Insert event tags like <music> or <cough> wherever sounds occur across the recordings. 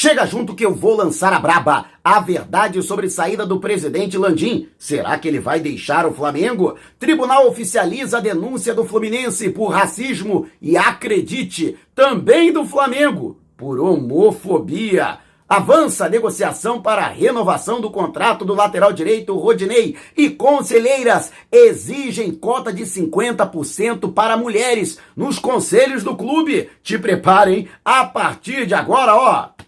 Chega junto que eu vou lançar a braba. A verdade sobre saída do presidente Landim. Será que ele vai deixar o Flamengo? Tribunal oficializa a denúncia do Fluminense por racismo e acredite, também do Flamengo por homofobia. Avança a negociação para a renovação do contrato do lateral direito Rodinei e conselheiras exigem cota de 50% para mulheres nos conselhos do clube. Te preparem a partir de agora, ó.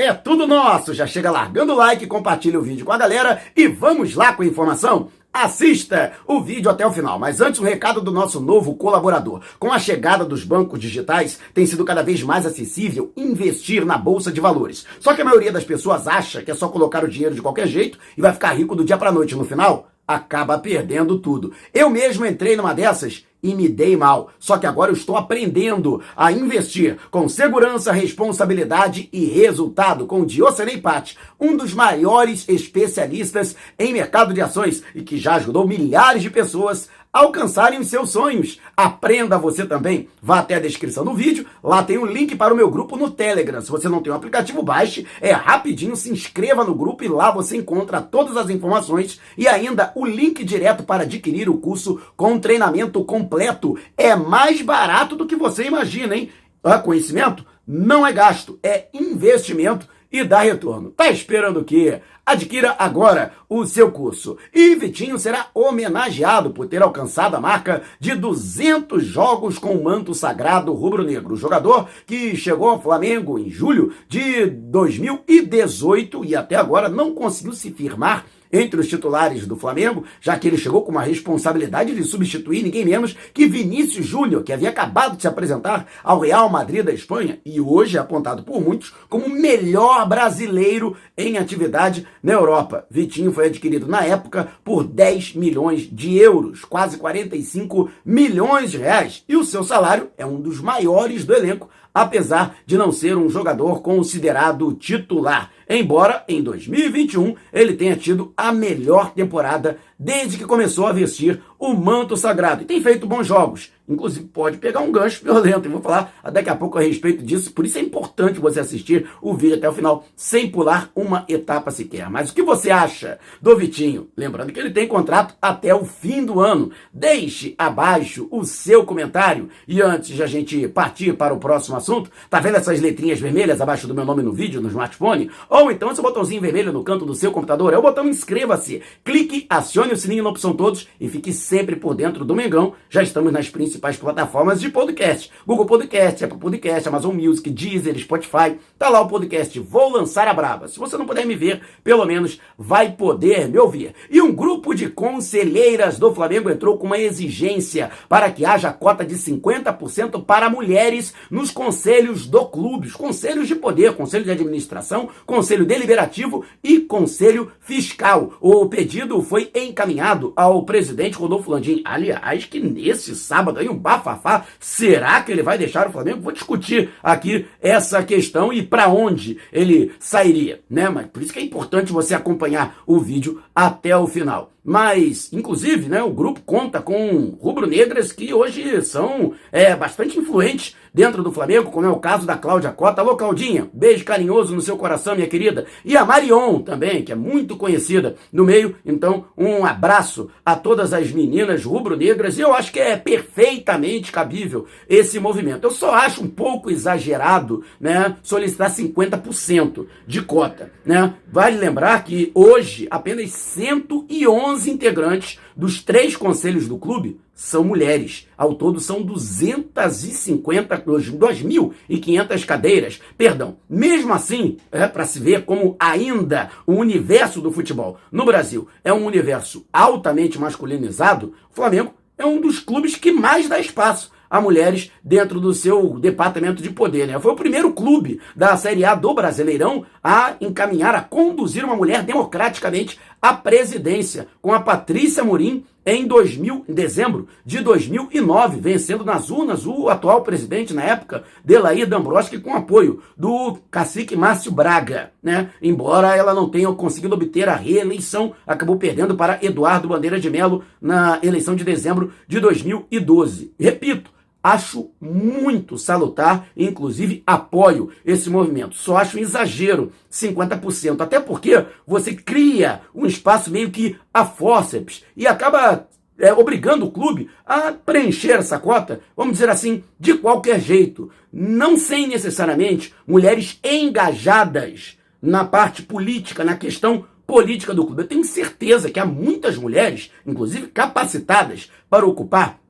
É tudo nosso. Já chega largando o like, compartilha o vídeo com a galera e vamos lá com a informação. Assista o vídeo até o final, mas antes um recado do nosso novo colaborador. Com a chegada dos bancos digitais, tem sido cada vez mais acessível investir na bolsa de valores. Só que a maioria das pessoas acha que é só colocar o dinheiro de qualquer jeito e vai ficar rico do dia para noite. No final, acaba perdendo tudo. Eu mesmo entrei numa dessas e me dei mal. Só que agora eu estou aprendendo a investir com segurança, responsabilidade e resultado com Diocenei Patti, um dos maiores especialistas em mercado de ações e que já ajudou milhares de pessoas alcançarem os seus sonhos. Aprenda você também. Vá até a descrição do vídeo, lá tem um link para o meu grupo no Telegram. Se você não tem o aplicativo, baixe, é rapidinho, se inscreva no grupo e lá você encontra todas as informações e ainda o link direto para adquirir o curso com treinamento completo. É mais barato do que você imagina, hein? Ah, conhecimento não é gasto, é investimento e dá retorno. Tá esperando o quê? Adquira agora o seu curso. E Vitinho será homenageado por ter alcançado a marca de 200 jogos com o manto sagrado rubro-negro. Jogador que chegou ao Flamengo em julho de 2018 e até agora não conseguiu se firmar entre os titulares do Flamengo, já que ele chegou com uma responsabilidade de substituir ninguém menos que Vinícius Júnior, que havia acabado de se apresentar ao Real Madrid da Espanha e hoje é apontado por muitos como o melhor brasileiro em atividade na Europa. Vitinho foi adquirido na época por 10 milhões de euros, quase 45 milhões de reais, e o seu salário é um dos maiores do elenco, apesar de não ser um jogador considerado titular. Embora em 2021 ele tenha tido a melhor temporada desde que começou a vestir o manto sagrado. E tem feito bons jogos. Inclusive, pode pegar um gancho <laughs> violento. E vou falar daqui a pouco a respeito disso. Por isso é importante você assistir o vídeo até o final, sem pular uma etapa sequer. Mas o que você acha do Vitinho? Lembrando que ele tem contrato até o fim do ano. Deixe abaixo o seu comentário. E antes de a gente partir para o próximo assunto, tá vendo essas letrinhas vermelhas abaixo do meu nome no vídeo, no smartphone? Ou então esse botãozinho vermelho no canto do seu computador? É o botão inscreva-se. Clique, acione acione o sininho na opção todos e fique sempre por dentro do Mengão. Já estamos nas principais plataformas de podcast. Google Podcast, Apple Podcast, Amazon Music, Deezer, Spotify. Tá lá o podcast Vou Lançar a Braba. Se você não puder me ver, pelo menos vai poder me ouvir. E um grupo de conselheiras do Flamengo entrou com uma exigência para que haja cota de 50% para mulheres nos conselhos do clube. Os conselhos de poder, conselho de administração, conselho deliberativo e conselho fiscal. O pedido foi em encaminhado ao presidente Rodolfo Landim. Aliás, que nesse sábado aí um bafafá, será que ele vai deixar o Flamengo? Vou discutir aqui essa questão e para onde ele sairia, né? Mas por isso que é importante você acompanhar o vídeo até o final. Mas, inclusive, né, o grupo conta com rubro-negras que hoje são é, bastante influentes dentro do Flamengo, como é o caso da Cláudia Cota. Alô, Claudinha, beijo carinhoso no seu coração, minha querida. E a Marion também, que é muito conhecida no meio. Então, um abraço a todas as meninas rubro-negras. E eu acho que é perfeitamente cabível esse movimento. Eu só acho um pouco exagerado né, solicitar 50% de cota. Né? Vale lembrar que hoje apenas 111 11 integrantes dos três conselhos do clube são mulheres. Ao todo são 250, 2.500 cadeiras. Perdão. Mesmo assim, é para se ver como ainda o universo do futebol no Brasil é um universo altamente masculinizado, o Flamengo é um dos clubes que mais dá espaço a mulheres dentro do seu departamento de poder. Né? Foi o primeiro clube da Série A do Brasileirão a encaminhar, a conduzir uma mulher democraticamente à presidência, com a Patrícia Morim em 2000, em dezembro de 2009, vencendo nas urnas o atual presidente na época, Delair Dambroski, com apoio do cacique Márcio Braga, né? Embora ela não tenha conseguido obter a reeleição, acabou perdendo para Eduardo Bandeira de Melo na eleição de dezembro de 2012. Repito, Acho muito salutar, inclusive apoio esse movimento. Só acho um exagero 50%, até porque você cria um espaço meio que a fórceps e acaba é, obrigando o clube a preencher essa cota, vamos dizer assim, de qualquer jeito, não sem necessariamente mulheres engajadas na parte política, na questão política do clube. Eu tenho certeza que há muitas mulheres, inclusive capacitadas, para ocupar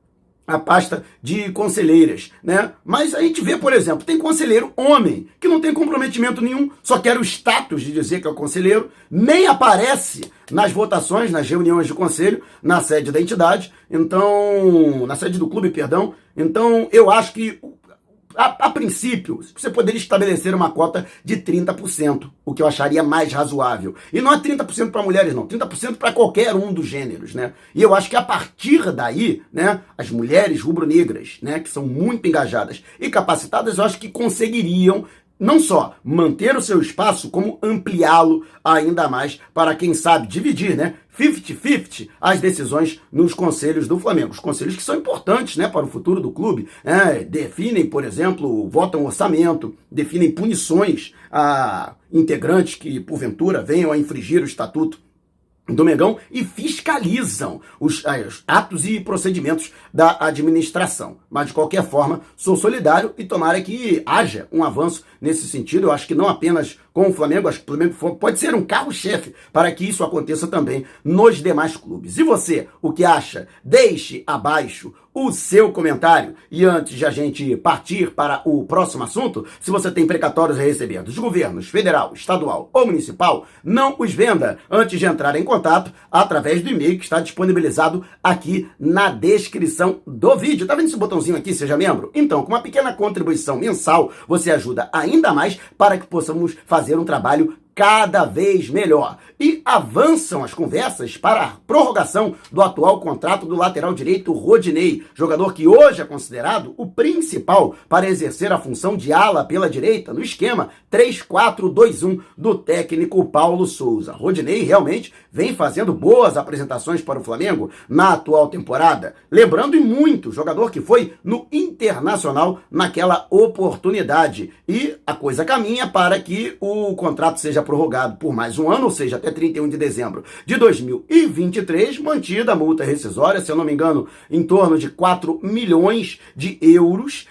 a pasta de conselheiras, né? Mas a gente vê, por exemplo, tem conselheiro homem que não tem comprometimento nenhum, só quer o status de dizer que é o conselheiro, nem aparece nas votações, nas reuniões de conselho, na sede da entidade, então, na sede do clube, perdão. Então, eu acho que a, a, princípio, você poderia estabelecer uma cota de 30%, o que eu acharia mais razoável. E não é 30% para mulheres, não, 30% para qualquer um dos gêneros, né? E eu acho que a partir daí, né, as mulheres rubro-negras, né, que são muito engajadas e capacitadas, eu acho que conseguiriam não só manter o seu espaço, como ampliá-lo ainda mais para, quem sabe, dividir, né? 50-50 as decisões nos conselhos do Flamengo. Os conselhos que são importantes né, para o futuro do clube. Né? Definem, por exemplo, votam orçamento, definem punições a integrantes que, porventura, venham a infringir o estatuto do Mengão e fiscalizam os, eh, os, atos e procedimentos da administração. Mas, de qualquer forma, sou solidário e tomara que haja um avanço nesse sentido. Eu acho que não apenas com o Flamengo, acho que o Flamengo pode ser um carro-chefe para que isso aconteça também nos demais clubes. E você, o que acha? Deixe abaixo o seu comentário. E antes de a gente partir para o próximo assunto, se você tem precatórios a receber dos governos federal, estadual ou municipal, não os venda antes de entrar em contato através do e-mail que está disponibilizado aqui na descrição do vídeo. Tá vendo esse botãozinho aqui, seja membro? Então, com uma pequena contribuição mensal, você ajuda ainda mais para que possamos fazer um trabalho cada vez melhor. E avançam as conversas para a prorrogação do atual contrato do lateral direito Rodinei, jogador que hoje é considerado o principal para exercer a função de ala pela direita no esquema 3-4-2-1 do técnico Paulo Souza. Rodinei realmente vem fazendo boas apresentações para o Flamengo na atual temporada, lembrando e muito jogador que foi no Internacional naquela oportunidade. E a coisa caminha para que o contrato seja prorrogado por mais um ano, ou seja, até 31 de dezembro de 2023, mantida a multa rescisória, se eu não me engano, em torno de 4 milhões de euros,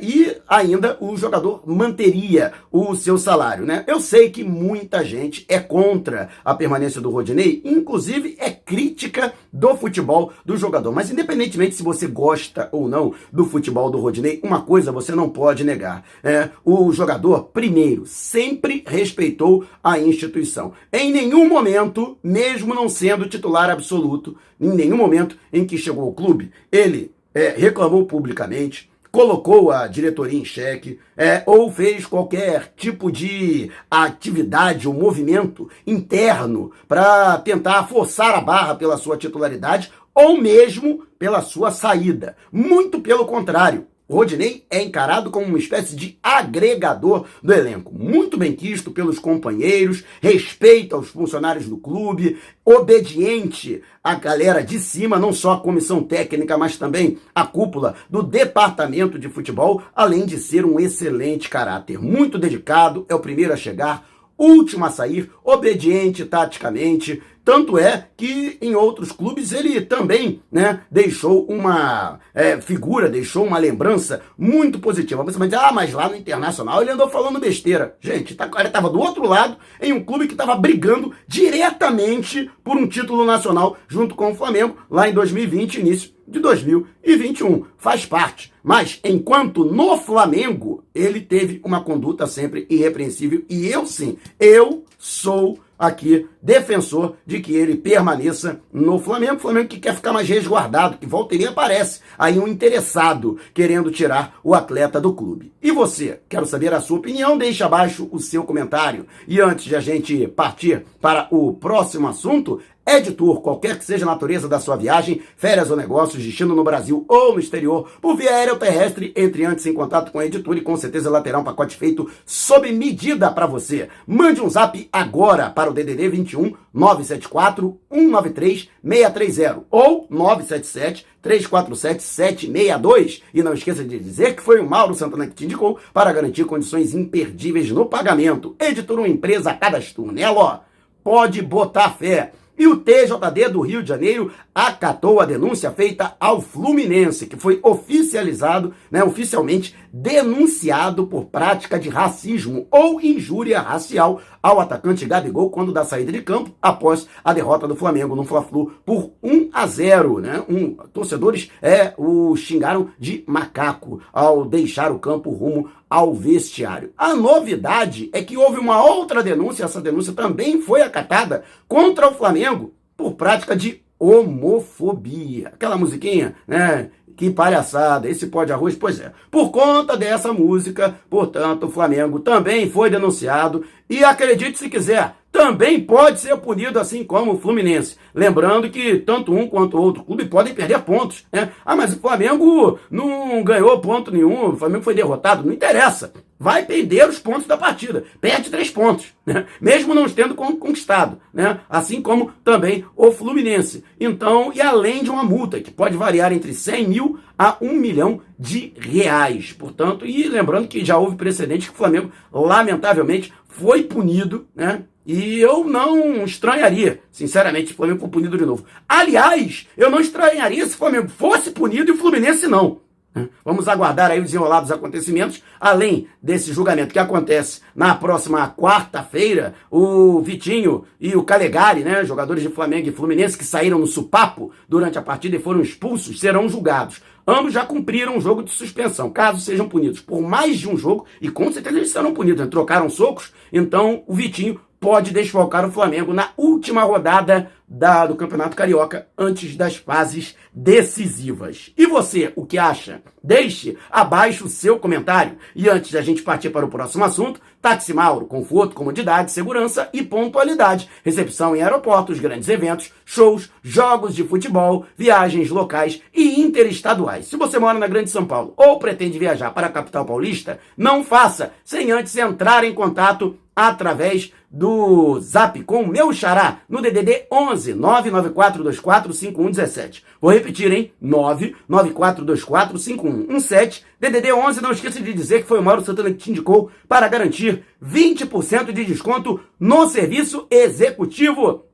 e ainda o jogador manteria o seu salário, né? Eu sei que muita gente é contra a permanência do Rodinei, inclusive é crítica do futebol do jogador, mas independentemente se você gosta ou não do futebol do Rodinei, uma coisa você não pode negar, é, o jogador, primeiro, sempre respeitou a instituição. Em nenhum momento, mesmo não sendo titular absoluto, em nenhum momento em que chegou ao clube, ele é, reclamou publicamente, colocou a diretoria em xeque, é, ou fez qualquer tipo de atividade ou movimento interno para tentar forçar a barra pela sua titularidade ou mesmo pela sua saída. Muito pelo contrário. Rodinei é encarado como uma espécie de agregador do elenco, muito bem quisto pelos companheiros, respeita os funcionários do clube, obediente à galera de cima, não só a comissão técnica, mas também a cúpula do departamento de futebol, além de ser um excelente caráter, muito dedicado, é o primeiro a chegar, último a sair, obediente taticamente, tanto é que em outros clubes ele também né, deixou uma é, figura, deixou uma lembrança muito positiva. Você vai dizer, ah, mas lá no Internacional ele andou falando besteira. Gente, tá, ele estava do outro lado em um clube que estava brigando diretamente por um título nacional junto com o Flamengo lá em 2020, início de 2021. Faz parte. Mas enquanto no Flamengo ele teve uma conduta sempre irrepreensível e eu sim, eu sou aqui defensor de que ele permaneça no Flamengo. Flamengo que quer ficar mais resguardado, que volta meia aparece aí um interessado querendo tirar o atleta do clube. E você? Quero saber a sua opinião, deixe abaixo o seu comentário. E antes de a gente partir para o próximo assunto, Editor, qualquer que seja a natureza da sua viagem, férias ou negócios, destino no Brasil ou no exterior, por via aérea ou terrestre, entre antes em contato com a Editor e com certeza ela terá um pacote feito sob medida para você. Mande um zap agora para o DDD 21 974 193 630 ou 977 347 762. E não esqueça de dizer que foi o Mauro Santana que te indicou para garantir condições imperdíveis no pagamento. Editor uma empresa cadastro nela, ó. Pode botar fé. E o TJD do Rio de Janeiro acatou a denúncia feita ao Fluminense, que foi oficializado, né, oficialmente denunciado por prática de racismo ou injúria racial ao atacante Gabigol quando da saída de campo após a derrota do Flamengo no Fla-Flu por 1 a 0, né? Um, torcedores é, o xingaram de macaco ao deixar o campo rumo ao vestiário. A novidade é que houve uma outra denúncia, essa denúncia também foi acatada contra o Flamengo por prática de homofobia. Aquela musiquinha, né? Que palhaçada, esse pó de arroz, pois é. Por conta dessa música, portanto, o Flamengo também foi denunciado e acredite se quiser, também pode ser punido assim como o Fluminense. Lembrando que tanto um quanto outro clube podem perder pontos. Né? Ah, mas o Flamengo não ganhou ponto nenhum, o Flamengo foi derrotado. Não interessa. Vai perder os pontos da partida. Perde três pontos, né? mesmo não tendo conquistado. Né? Assim como também o Fluminense. Então, e além de uma multa que pode variar entre 100 mil a 1 milhão de reais. Portanto, e lembrando que já houve precedente que o Flamengo, lamentavelmente, foi punido, né? E eu não estranharia, sinceramente, o Flamengo for punido de novo. Aliás, eu não estranharia se o Flamengo fosse punido e o Fluminense não. Né? Vamos aguardar aí o desenrolar dos acontecimentos. Além desse julgamento que acontece na próxima quarta-feira, o Vitinho e o Calegari, né, jogadores de Flamengo e Fluminense que saíram no supapo durante a partida e foram expulsos, serão julgados. Ambos já cumpriram um jogo de suspensão. Caso sejam punidos por mais de um jogo, e com certeza eles serão punidos, né? trocaram socos, então o Vitinho pode desfalcar o Flamengo na última rodada da, do Campeonato Carioca antes das fases decisivas. E você, o que acha? Deixe abaixo o seu comentário. E antes da gente partir para o próximo assunto, Táxi Mauro, conforto, comodidade, segurança e pontualidade. Recepção em aeroportos, grandes eventos, shows, jogos de futebol, viagens locais e interestaduais. Se você mora na Grande São Paulo ou pretende viajar para a capital paulista, não faça sem antes entrar em contato através do Zap com o meu xará no DDD 11 99424 5117. Vou repetir, hein? 99424 5117. DDD 11, não esqueça de dizer que foi o Mauro Santana que te indicou para garantir 20% de desconto no serviço executivo.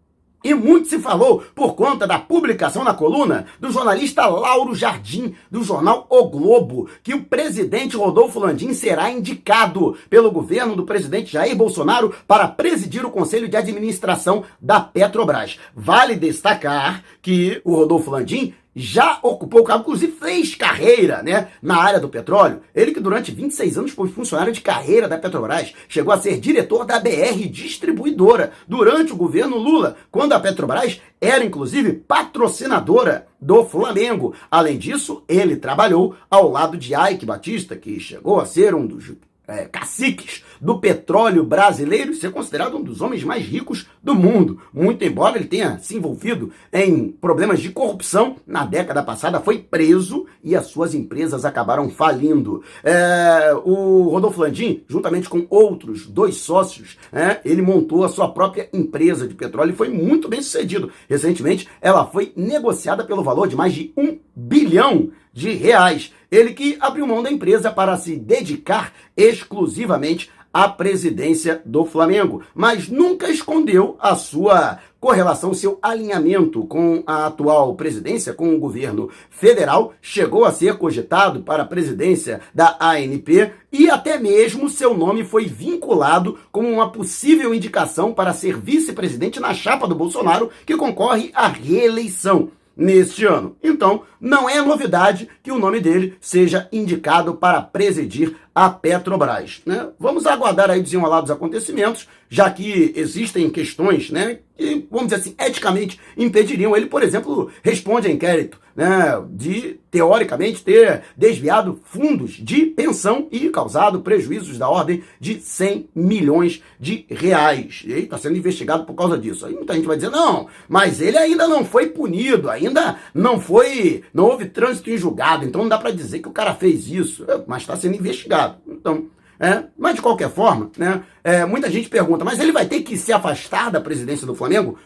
E muito se falou por conta da publicação na coluna do jornalista Lauro Jardim, do jornal O Globo, que o presidente Rodolfo Landim será indicado pelo governo do presidente Jair Bolsonaro para presidir o conselho de administração da Petrobras. Vale destacar que o Rodolfo Landim já ocupou o cargo, inclusive fez carreira né, na área do petróleo. Ele que durante 26 anos foi funcionário de carreira da Petrobras, chegou a ser diretor da BR Distribuidora durante o governo Lula, quando a Petrobras era inclusive patrocinadora do Flamengo. Além disso, ele trabalhou ao lado de Ike Batista, que chegou a ser um dos é, caciques do petróleo brasileiro e ser considerado um dos homens mais ricos do mundo. Muito embora ele tenha se envolvido em problemas de corrupção na década passada, foi preso e as suas empresas acabaram falindo. É, o Rodolfo Landim, juntamente com outros dois sócios, é, ele montou a sua própria empresa de petróleo e foi muito bem sucedido. Recentemente, ela foi negociada pelo valor de mais de um bilhão de reais. Ele que abriu mão da empresa para se dedicar exclusivamente à presidência do Flamengo, mas nunca escondeu a sua correlação, seu alinhamento com a atual presidência, com o governo federal, chegou a ser cogitado para a presidência da ANP e até mesmo seu nome foi vinculado como uma possível indicação para ser vice-presidente na chapa do Bolsonaro, que concorre à reeleição neste ano. Então, não é novidade que o nome dele seja indicado para presidir a Petrobras. Né? Vamos aguardar aí desenrolar dos acontecimentos, já que existem questões né, que, vamos dizer assim, eticamente impediriam. Ele, por exemplo, responde a inquérito né, de, teoricamente, ter desviado fundos de pensão e causado prejuízos da ordem de 100 milhões de reais. E está sendo investigado por causa disso. Aí muita gente vai dizer, não, mas ele ainda não foi punido, ainda não foi, não houve trânsito em julgado, então não dá para dizer que o cara fez isso, mas está sendo investigado. Então, é, mas de qualquer forma, né, é, muita gente pergunta, mas ele vai ter que se afastar da presidência do Flamengo?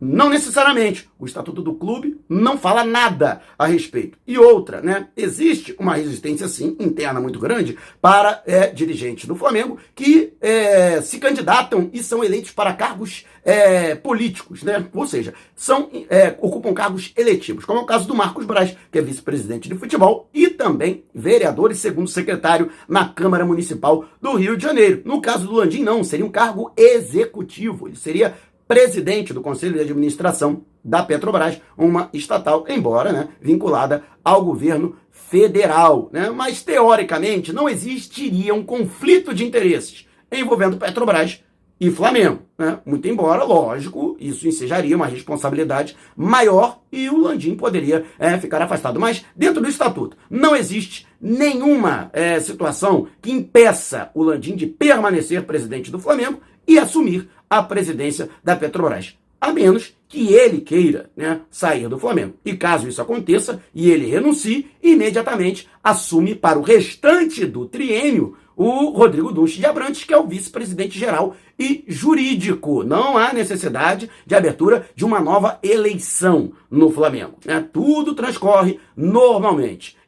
Não necessariamente. O estatuto do clube não fala nada a respeito. E outra, né? Existe uma resistência, sim, interna muito grande para é, dirigentes do Flamengo que é, se candidatam e são eleitos para cargos é, políticos, né? Ou seja, são, é, ocupam cargos eletivos, como é o caso do Marcos Braz, que é vice-presidente de futebol e também vereador e segundo secretário na Câmara Municipal do Rio de Janeiro. No caso do Landim, não, seria um cargo executivo. Ele seria presidente do Conselho de Administração da Petrobras, uma estatal, embora né, vinculada ao governo federal. Né? Mas, teoricamente, não existiria um conflito de interesses envolvendo Petrobras e Flamengo. Né? Muito embora, lógico, isso ensejaria uma responsabilidade maior e o Landim poderia é, ficar afastado. Mas, dentro do estatuto, não existe nenhuma é, situação que impeça o Landim de permanecer presidente do Flamengo e assumir a presidência da Petrobras. A menos que ele queira né, sair do Flamengo. E caso isso aconteça e ele renuncie, imediatamente assume para o restante do triênio o Rodrigo Dunche de Abrantes, que é o vice-presidente geral e jurídico. Não há necessidade de abertura de uma nova eleição no Flamengo. Né? Tudo transcorre normalmente.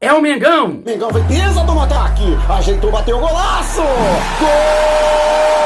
é o Mengão. Mengão vem pesa do ataque. Ajeitou, bateu o golaço. Gol!